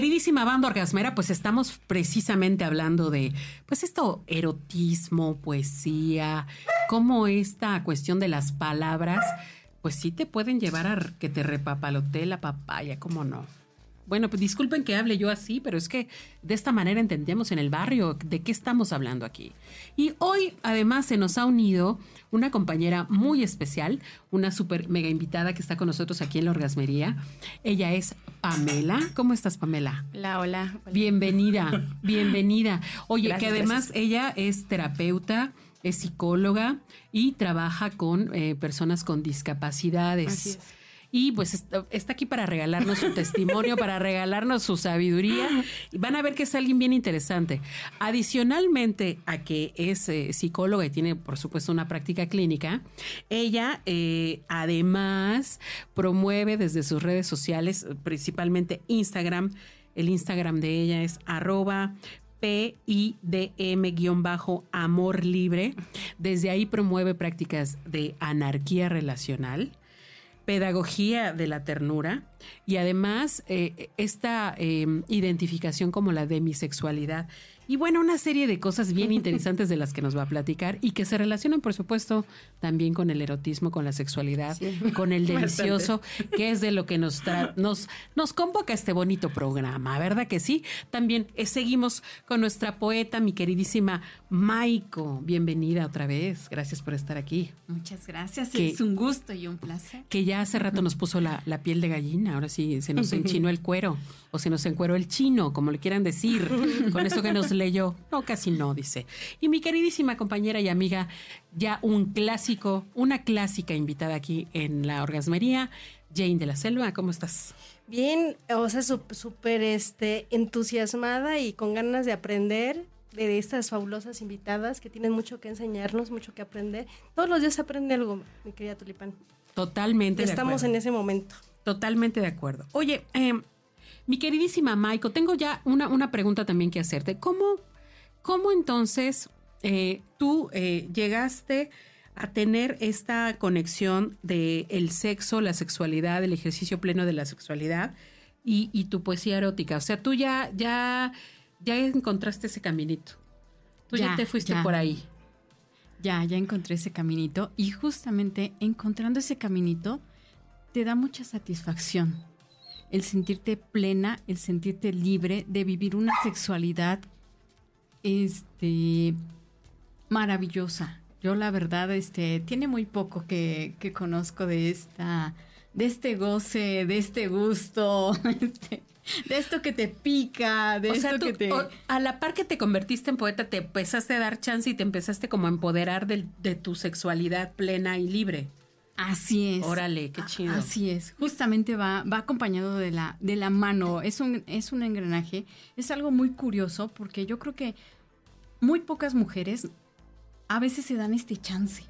Queridísima banda orgasmera, pues estamos precisamente hablando de, pues esto, erotismo, poesía, cómo esta cuestión de las palabras, pues sí te pueden llevar a que te repapalote la papaya, ¿cómo no? Bueno, pues disculpen que hable yo así, pero es que de esta manera entendemos en el barrio de qué estamos hablando aquí. Y hoy además se nos ha unido una compañera muy especial, una súper mega invitada que está con nosotros aquí en la orgasmería. Ella es Pamela. ¿Cómo estás, Pamela? Hola, hola. Bienvenida, bienvenida. Oye, que además ella es terapeuta es psicóloga y trabaja con eh, personas con discapacidades. Así es y pues está, aquí para regalarnos su testimonio, para regalarnos su sabiduría. Y van a ver que es alguien bien interesante. Adicionalmente a que es eh, psicóloga y tiene, por supuesto, una práctica clínica, ella eh, además promueve desde sus redes sociales, principalmente Instagram, el Instagram de ella es arroba PIDM-amor. Desde ahí promueve prácticas de anarquía relacional pedagogía de la ternura y además eh, esta em, identificación como la demisexualidad. Y bueno, una serie de cosas bien interesantes de las que nos va a platicar y que se relacionan, por supuesto, también con el erotismo, con la sexualidad, con el delicioso, que es de lo que nos, nos, nos convoca este bonito programa, ¿verdad que sí? También eh, seguimos con nuestra poeta, mi queridísima Maiko. Bienvenida otra vez. Gracias por estar aquí. Muchas gracias. es un gusto y un placer. Que ya hace rato nos puso la, la piel de gallina. Ahora sí se nos enchinó el cuero o se nos encueró el chino, como le quieran decir, con eso que nos leyó. No, casi no, dice. Y mi queridísima compañera y amiga, ya un clásico, una clásica invitada aquí en la orgasmería, Jane de la Selva, ¿cómo estás? Bien, o sea, súper este, entusiasmada y con ganas de aprender de estas fabulosas invitadas que tienen mucho que enseñarnos, mucho que aprender. Todos los días se aprende algo, mi querida Tulipán. Totalmente. Estamos en ese momento. Totalmente de acuerdo. Oye, eh, mi queridísima Maiko, tengo ya una, una pregunta también que hacerte. ¿Cómo, cómo entonces eh, tú eh, llegaste a tener esta conexión de el sexo, la sexualidad, el ejercicio pleno de la sexualidad y, tu poesía erótica? O sea, tú ya, ya, ya encontraste ese caminito. Tú ya, te fuiste por ahí. Ya, ya encontré ese caminito y justamente encontrando ese caminito te da mucha satisfacción el sentirte plena, el sentirte libre de vivir una sexualidad este maravillosa. Yo la verdad este tiene muy poco que, conozco de esta de este goce, de este gusto, este, de esto que te pica, de esto que te... a la par que te convertiste en poeta, te empezaste a dar chance y te empezaste como a empoderar de tu sexualidad plena y libre. Así es. Órale, qué chido. Así es. Justamente va, va acompañado de la, de la mano. Es un, es un engranaje. Es algo muy curioso porque yo creo que muy pocas mujeres a veces se dan este chance.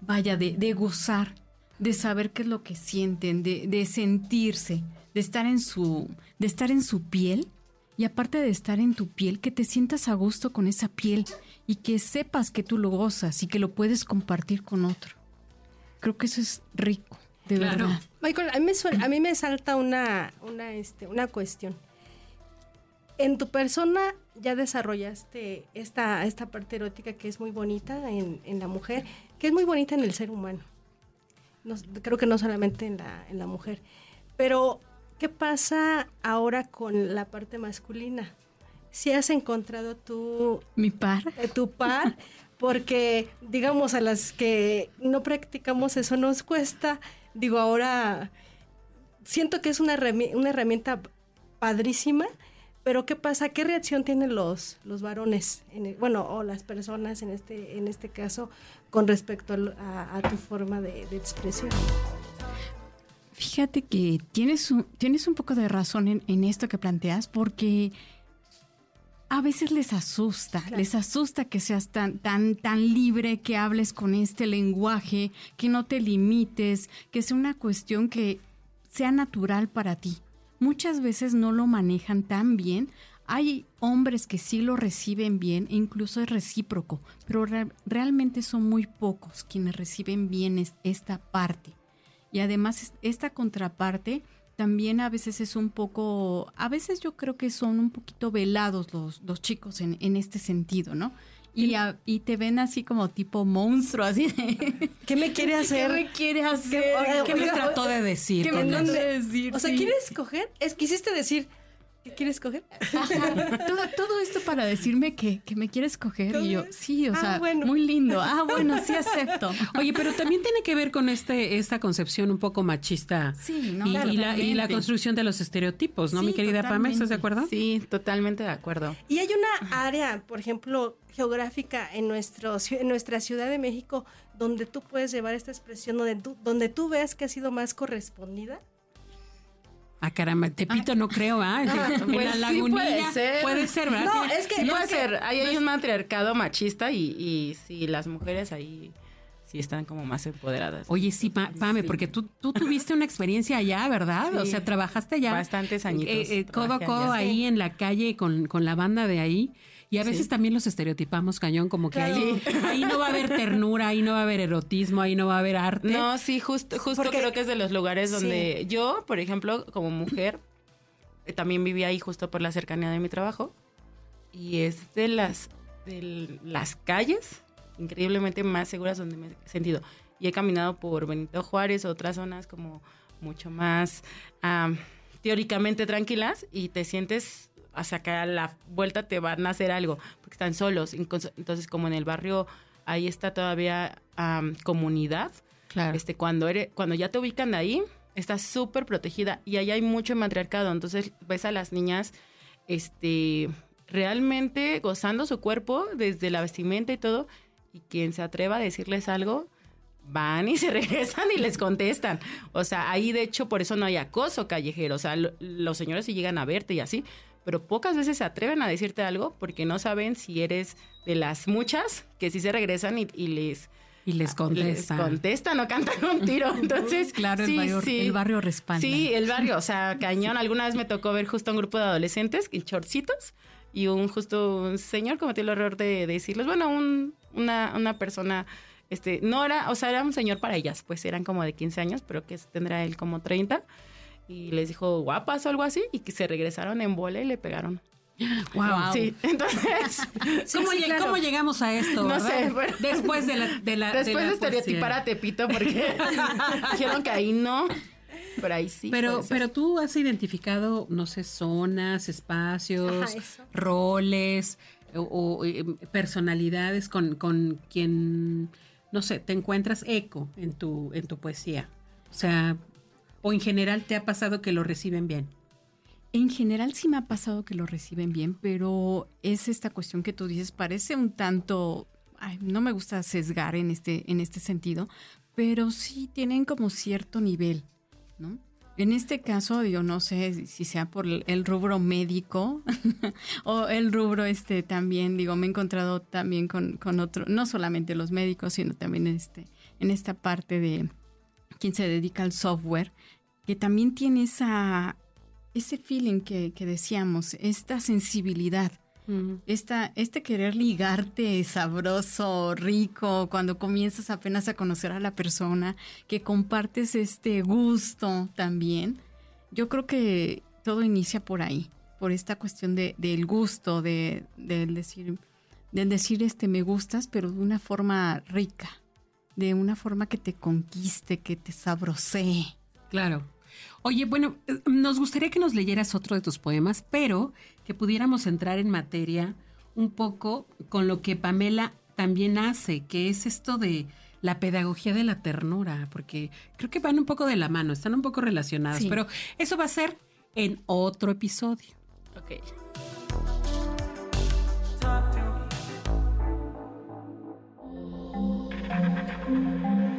Vaya, de, de gozar, de saber qué es lo que sienten, de, de sentirse, de estar en su, de estar en su piel. Y aparte de estar en tu piel, que te sientas a gusto con esa piel y que sepas que tú lo gozas y que lo puedes compartir con otro. Creo que eso es rico, de verdad. Michael, a mí me, a mí me salta una, una, este, una cuestión. En tu persona ya desarrollaste esta, esta parte erótica que es muy bonita en, en la mujer, que es muy bonita en el ser humano. creo que no solamente en la, en la mujer. Pero, ¿qué pasa ahora con la parte masculina? Si has encontrado tu... Mi par. Eh, tu par, porque digamos a las que no practicamos eso nos cuesta, digo ahora siento que es una, una herramienta padrísima, pero ¿qué pasa? ¿Qué reacción tienen los, los varones, en bueno, o las personas en este, en este caso, con respecto a, tu forma de, expresión? Fíjate que tienes un, tienes un poco de razón en, en esto que planteas, porque a veces les asusta, les asusta que seas tan, tan, tan libre, que hables con este lenguaje, que no te limites, que sea una cuestión que sea natural para ti. Muchas veces no lo manejan tan bien. Hay hombres que sí lo reciben bien e incluso es recíproco, pero realmente son muy pocos quienes reciben bien esta parte. Y además esta contraparte también a veces es un poco, a veces yo creo que son un poquito velados los, los chicos en, en este sentido, ¿no? Y, y, te ven así como tipo monstruo, así de... ¿Qué me quiere hacer? ¿Qué me quiere hacer? ¿Qué, me trató de decir? ¿Qué me trató de decir? O sea, ¿quieres coger? Es, quisiste decir, ¿Qué quieres coger? Todo, esto para decirme que, me quieres coger. Y yo, sí, o ah, sea, muy lindo. Ah, bueno, sí acepto. Oye, pero también tiene que ver con este esta concepción un poco machista. Sí, ¿no? Y, la, construcción de los estereotipos, ¿no, mi querida Pame? ¿Estás de acuerdo? Sí, totalmente de acuerdo. Y hay una área, por ejemplo, geográfica en, nuestro, en nuestra Ciudad de México donde tú puedes llevar esta expresión, donde tú, donde tú ves que ha sido más correspondida. Ah, caramba, Tepito no creo, ¿ah? en pues la lagunilla. puede ser. Puede ser, ¿verdad? No, es que puede ser. Ahí hay un matriarcado machista y, y si las mujeres ahí sí están como más empoderadas. Oye, sí, Pame, porque tú, tú tuviste una experiencia allá, ¿verdad? O sea, trabajaste allá. Bastantes añitos. Eh, eh, codo a codo ahí en la calle con, con la banda de ahí. Y a veces también los estereotipamos cañón, como que ahí, ahí no va a haber ternura, ahí no va a haber erotismo, ahí no va a haber arte. No, sí, justo, justo creo que es de los lugares donde yo, por ejemplo, como mujer, eh, también vivía ahí justo por la cercanía de mi trabajo. Y es de las, de las calles increíblemente más seguras donde me he sentido. Y he caminado por Benito Juárez, otras zonas como mucho más teóricamente tranquilas y te sientes hasta que a la vuelta te van a hacer algo, porque están solos. Entonces, como en el barrio ahí está todavía comunidad, claro. este, cuando, eres, cuando ya te ubican de ahí, estás súper protegida y ahí hay mucho matriarcado. Entonces ves a las niñas este, realmente gozando su cuerpo desde la vestimenta y todo. Y quien se atreva a decirles algo, van y se regresan y les contestan. O sea, ahí de hecho por eso no hay acoso callejero. O sea, los señores sí llegan a verte y así, pero pocas veces se atreven a decirte algo porque no saben si eres de las muchas que sí se regresan y, les... Y les contestan. Les contestan o cantan un tiro. Entonces, claro, el, barrio, el barrio respalda. Sí, el barrio, o sea, cañón. Alguna vez me tocó ver justo un grupo de adolescentes en chorcitos y un justo un señor cometió el error de, decirles, bueno, un, una, una persona, este, no era, o sea, era un señor para ellas, pues eran como de 15 años, pero que tendrá él como 30 y les dijo guapas o algo así y que se regresaron en bola y le pegaron. Wow. Sí, entonces. ¿Cómo, llegamos a esto? No sé. después de la. De la después de, estereotipar a Tepito, porque dijeron que ahí no. Pero ahí sí. Pero, pero tú has identificado, no sé, zonas, espacios, roles o, eh, personalidades con, con quien, no sé, te encuentras eco en tu, en tu poesía. O sea, ¿O en general te ha pasado que lo reciben bien? En general sí me ha pasado que lo reciben bien, pero es esta cuestión que tú dices, parece un tanto, no me gusta sesgar en este, en este sentido, pero sí tienen como cierto nivel, ¿no? En este caso, yo no sé si sea por el rubro médico o el rubro este también, digo, me he encontrado también con, con otro, no solamente los médicos, sino también este, en esta parte de quien se dedica al software, que también tiene esa, ese feeling que, decíamos, esta sensibilidad. Esta, este querer ligarte sabroso, rico, cuando comienzas apenas a conocer a la persona, que compartes este gusto también. Yo creo que todo inicia por ahí, por esta cuestión de, del gusto, de, decir, del decir este me gustas, pero de una forma rica, de una forma que te conquiste, que te sabrosee. Claro. Oye, bueno, nos gustaría que nos leyeras otro de tus poemas, pero que pudiéramos entrar en materia un poco con lo que Pamela también hace, que es esto de la pedagogía de la ternura, porque creo que van un poco de la mano, están un poco relacionadas, pero eso va a ser en otro episodio. Ok.